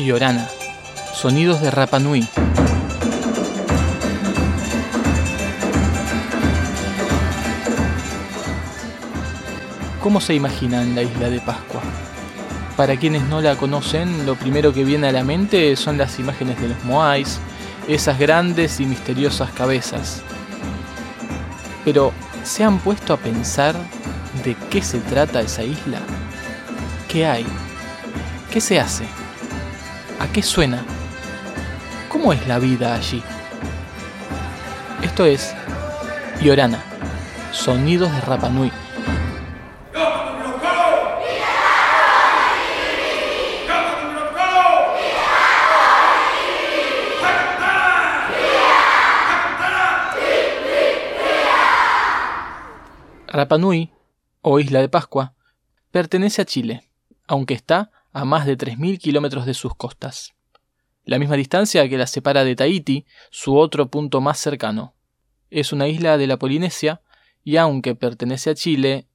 y Orana, sonidos de Rapa Nui. ¿Cómo se imaginan la isla de Pascua? Para quienes no la conocen, lo primero que viene a la mente son las imágenes de los Moais, esas grandes y misteriosas cabezas. Pero, ¿se han puesto a pensar de qué se trata esa isla? ¿Qué hay? ¿Qué se hace? ¿A qué suena? ¿Cómo es la vida allí? Esto es Yorana, sonidos de Rapanui. Rapanui, o Isla de Pascua, pertenece a Chile, aunque está a más de 3.000 kilómetros de sus costas. La misma distancia que la separa de Tahiti, su otro punto más cercano. Es una isla de la Polinesia y aunque pertenece a Chile,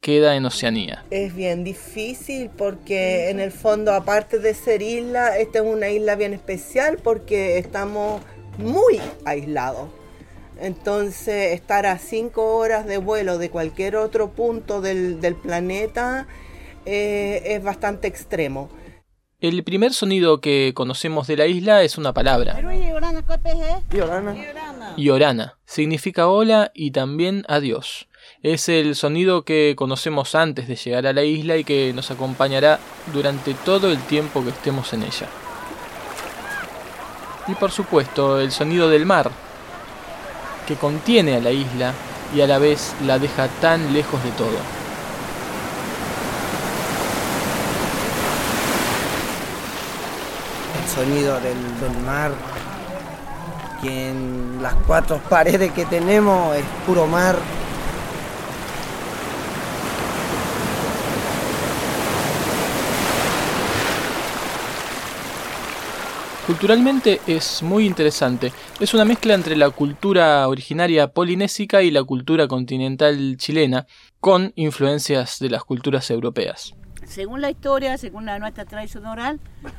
queda en Oceanía. Es bien difícil porque en el fondo, aparte de ser isla, esta es una isla bien especial porque estamos muy aislados. Entonces, estar a cinco horas de vuelo de cualquier otro punto del, planeta eh, es bastante extremo. El primer sonido que conocemos de la isla es una palabra. Yorana. Significa hola y también adiós. Es el sonido que conocemos antes de llegar a la isla y que nos acompañará durante todo el tiempo que estemos en ella. Y por supuesto, el sonido del mar, que contiene a la isla y a la vez la deja tan lejos de todo. Sonido del, mar, que en las cuatro paredes que tenemos es puro mar. Culturalmente es muy interesante. Es una mezcla entre la cultura originaria polinésica y la cultura continental chilena, con influencias de las culturas europeas. Según la historia, según la nuestra tradición oral,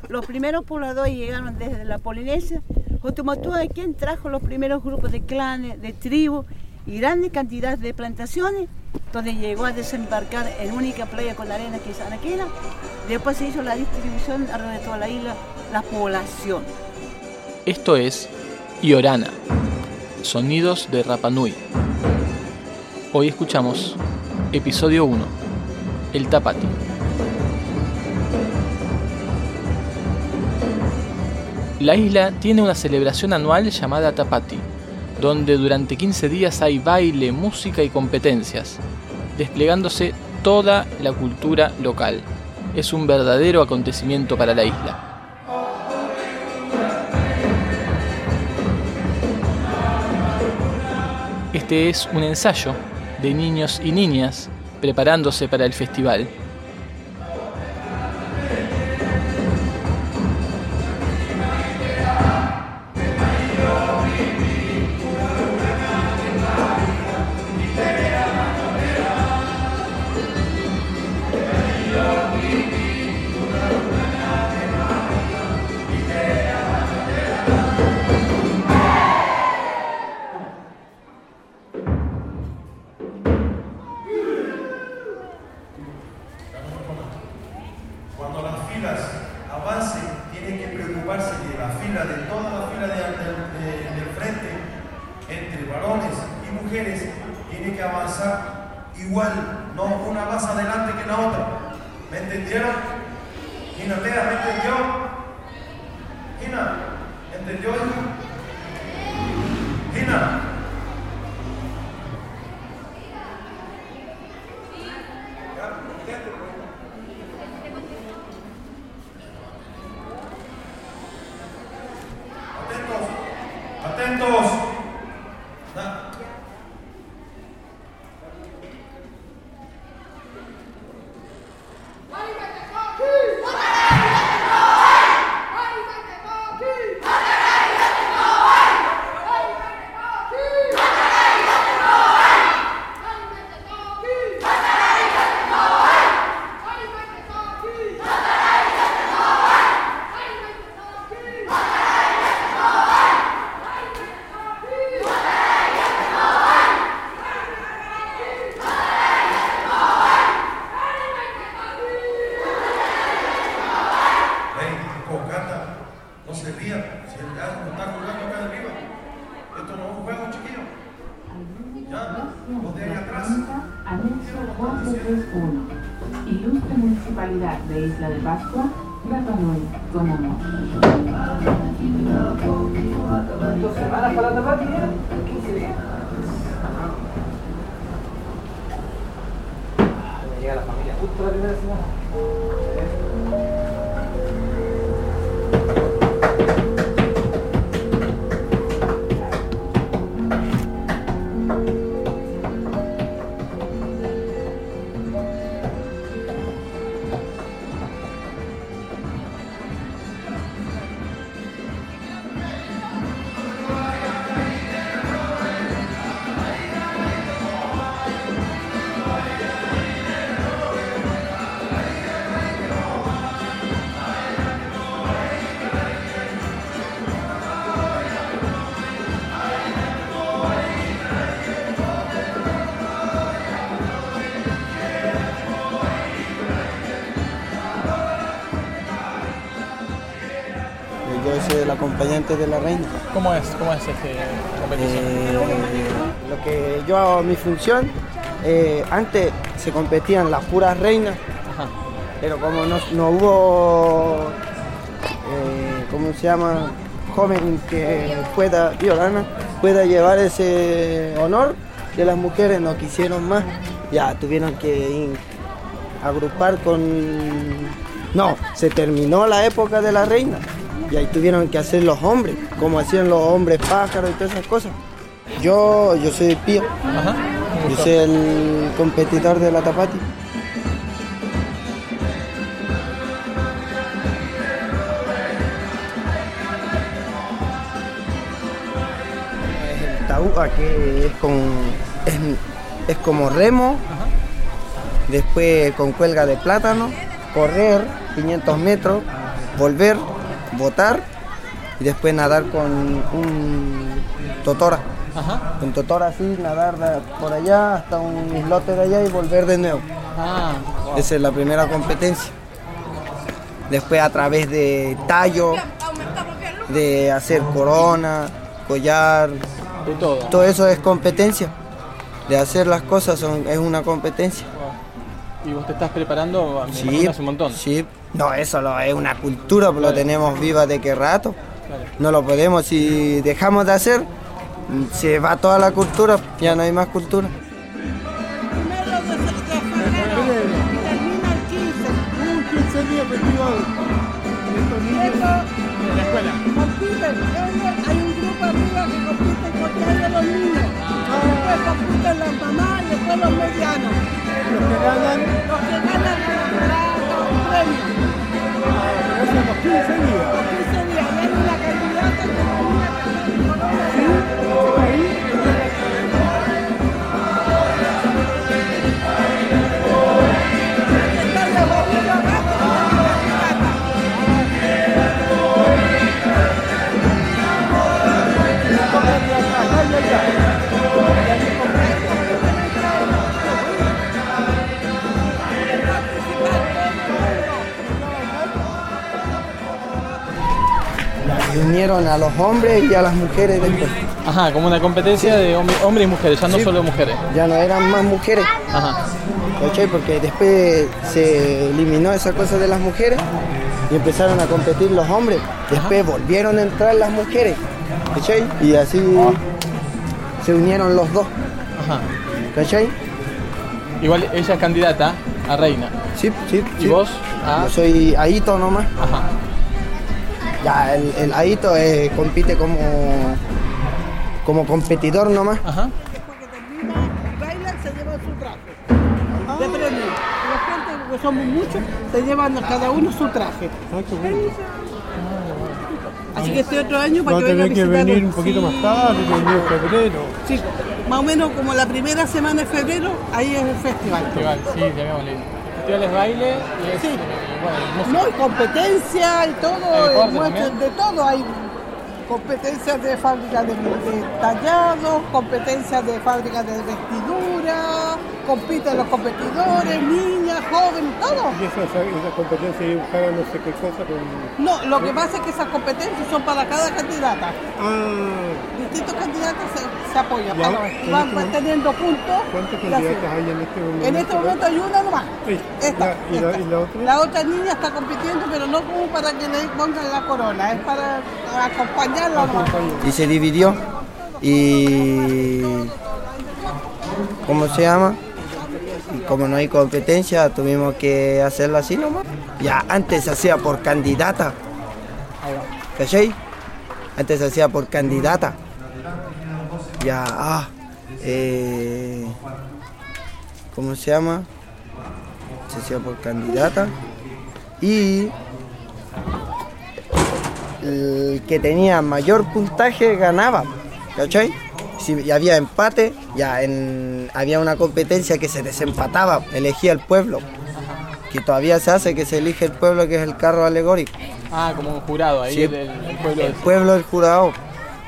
los primeros pobladores llegaron desde la Polinesia. de quien trajo los primeros grupos de clanes, de tribus y grandes cantidades de plantaciones, donde llegó a desembarcar en única playa con arena que es Anaquena. Después se hizo la distribución alrededor de toda la isla la población. Esto es Iorana, sonidos de Rapanui. Hoy escuchamos episodio 1, El Tapati. La isla tiene una celebración anual llamada Tapati, donde durante 15 días hay baile, música y competencias, desplegándose toda la cultura local. Es un verdadero acontecimiento para la isla. Este es un ensayo de niños y niñas preparándose para el festival. en el frente entre varones y mujeres tiene que avanzar igual, no una más adelante que la otra. ¿Me entendieron? Ginatea, ¿me entendió? Gina, ¿entendió hija? Gina. atentos. Pascua, Rapa Nui, con amor. ¿Dos semanas para tapar? 15 días. Me llega la familia justo la primera semana. Yo soy el acompañante de la reina. ¿Cómo es? ¿Cómo es este competición? Eh, lo que yo hago mi función, eh, antes se competían las puras reinas, Ajá. pero como no, no hubo, eh, ¿cómo se llama? Joven que pueda, Violana, pueda llevar ese honor de las mujeres, no quisieron más, ya tuvieron que agrupar con... No, se terminó la época de la reina y ahí tuvieron que hacer los hombres, como hacían los hombres pájaros y todas esas cosas. Yo, yo soy el pío, Ajá. Yo soy el competidor de la Tapati. Es el taúa que es con es, es como remo, después con cuelga de plátano, correr 500 metros, volver, botar y después nadar con un totora. Ajá. Con totora así, nadar de por allá hasta un islote de allá y volver de nuevo. Ah, wow. Esa es la primera competencia. Después a través de tallo, de hacer corona, collar, de todo. todo eso es competencia. De hacer las cosas son- es una competencia. Wow. ¿Y vos te estás preparando me Sí, un montón? sí. No, eso lo- es una cultura, lo tenemos viva de qué rato. No lo podemos, si dejamos de hacer, se va toda la cultura, ya no hay más cultura. Primero de, de febrero y termina el 15. Un 15 días festival. Estos niños de la escuela. Compiten, ellos- hay un grupo arriba que de los niños. Después compiten las mamás y después los medianos. Los que ganan, Los que ganan. Hacen los 15 A los hombres y a las mujeres después. Ajá, como una competencia de hom- hombres y mujeres, ya no Sí. solo mujeres. Ya no eran más mujeres. Ajá. ¿cachai? Porque después se eliminó esa cosa de las mujeres y empezaron a competir los hombres. Después volvieron a entrar las mujeres, ¿cachai? Y así se unieron los dos, Ajá. ¿cachai? Igual ella es candidata a reina. Sí, sí, ¿Y sí. vos? Ah. Yo soy Aito nomás. Ajá. Ya, el, el Aito eh, compite como, como competidor nomás. Ajá. Después que termina y bailan, se llevan su traje de premio. La gente, que somos muchos, se llevan cada uno su traje. Así que este otro año para Va a que venga a tener que venir un poquito Sí, más tarde, que venir en febrero. Sí, más o menos como la primera semana de febrero, ahí es el festival. Festival, sí. Festival es baile y es Sí. No, y competencia y ¿Hay todo, eh, de todo. Hay competencias de fábrica de, de tallados, competencias de fábrica de vestidura, compiten los competidores, niñas, jóvenes, todo. Y esa, esa, competencia no sé qué cosa con... No, lo que pasa es que esas competencias son para cada candidata. Ah, Distintos candidatos se, se se apoya. Ya, para- en van este van momento- teniendo puntos. ¿Cuántas y así. candidatas hay en este momento? En este momento hay una nomás. Sí. Esta, Ya, ¿y la- y otra? La otra niña está compitiendo, pero no como para que le pongan la corona, es para acompañarla nomás. y se dividió y ¿cómo se llama? Y como no hay competencia tuvimos que hacerlo así nomás. Ya antes se hacía por candidata, ¿cachai? Antes se hacía por candidata. Ya, ah, eh, ¿cómo se llama? Se hacía por candidata y el que tenía mayor puntaje ganaba, ¿cachai? Si había empate, ya en, había una competencia que se desempataba, elegía el pueblo, que todavía se hace, que se elige el pueblo, que es el carro alegórico. Ah, como un jurado ahí Sí. el, el pueblo. El pueblo el jurado,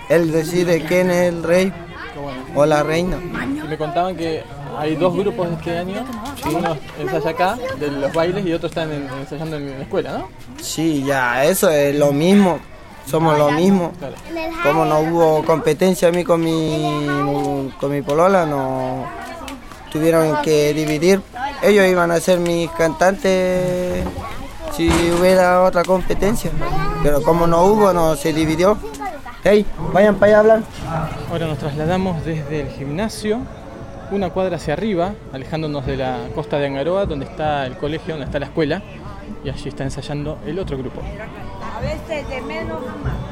él decide quién es el rey bueno. o la reina. Y me contaban que hay dos grupos este año. Uno ensaya acá, de los bailes, y otro están en- ensayando en la escuela, ¿no? Sí, ya, eso es lo mismo, somos lo mismo. Como no hubo competencia a mí con mi, con mi polola, no tuvieron que dividir. Ellos iban a ser mis cantantes si hubiera otra competencia. Pero como no hubo, no se dividió. Hey, vayan para allá a hablar. Ahora nos trasladamos desde el gimnasio una cuadra hacia arriba, alejándonos de la costa de Angaroa, donde está el colegio, donde está la escuela, y allí está ensayando el otro grupo. A veces de menos a más.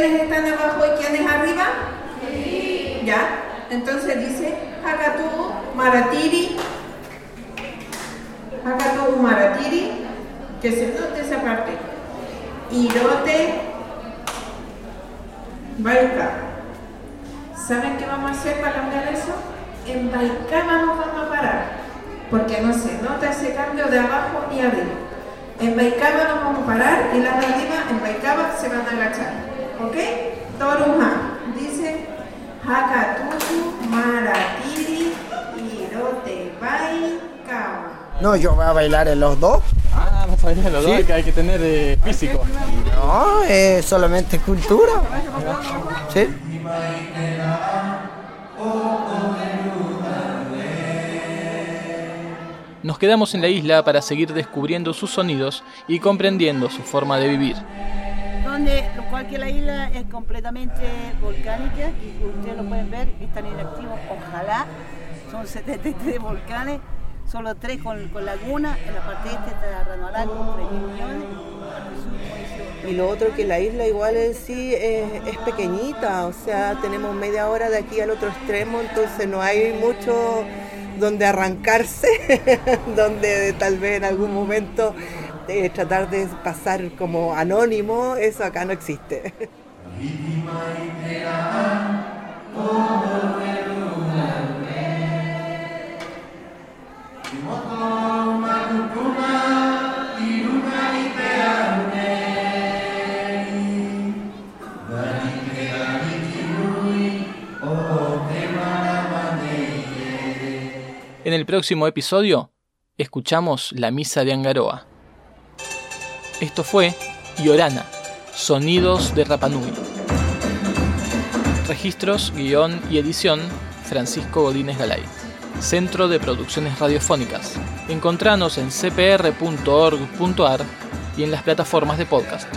Quiénes están abajo y quiénes arriba? ¿Ya? Entonces dice Hakatu Maratiri. Hakatu Maratiri, que se note esa parte. Irote Baika. ¿Saben qué vamos a hacer para cambiar eso? En Baikama nos vamos a parar, porque no se nota ese cambio de abajo y arriba. En Baikama nos vamos a parar y las arriba en Baikama se van a agachar. ¿Ok? Toruja. Dice Hakatutu Maratiri Irote Baikama. No, yo voy a bailar en los dos. Ah, no sabía los dos, Sí. que hay que tener eh, físico. No, es solamente cultura. ¿Sí? Nos quedamos en la isla para seguir descubriendo sus sonidos y comprendiendo su forma de vivir. Lo cual que la isla es completamente volcánica y ustedes lo pueden ver, están inactivos, ojalá, son 73 volcanes, solo 3 con, con laguna, en la parte este está Ranoará con 3 millones, Y lo otro que la isla igual en sí es, es pequeñita, o sea, tenemos media hora de aquí al otro extremo, entonces no hay mucho donde arrancarse, donde tal vez en algún momento tratar de pasar como anónimo, eso acá no existe. En el próximo episodio, escuchamos la misa de Angaroa. Esto fue Yorana, Sonidos de Rapanui. Registros, guion y edición, Francisco Godínez Galay. Centro de Producciones Radiofónicas. Encontranos en cpr.org.ar y en las plataformas de podcast.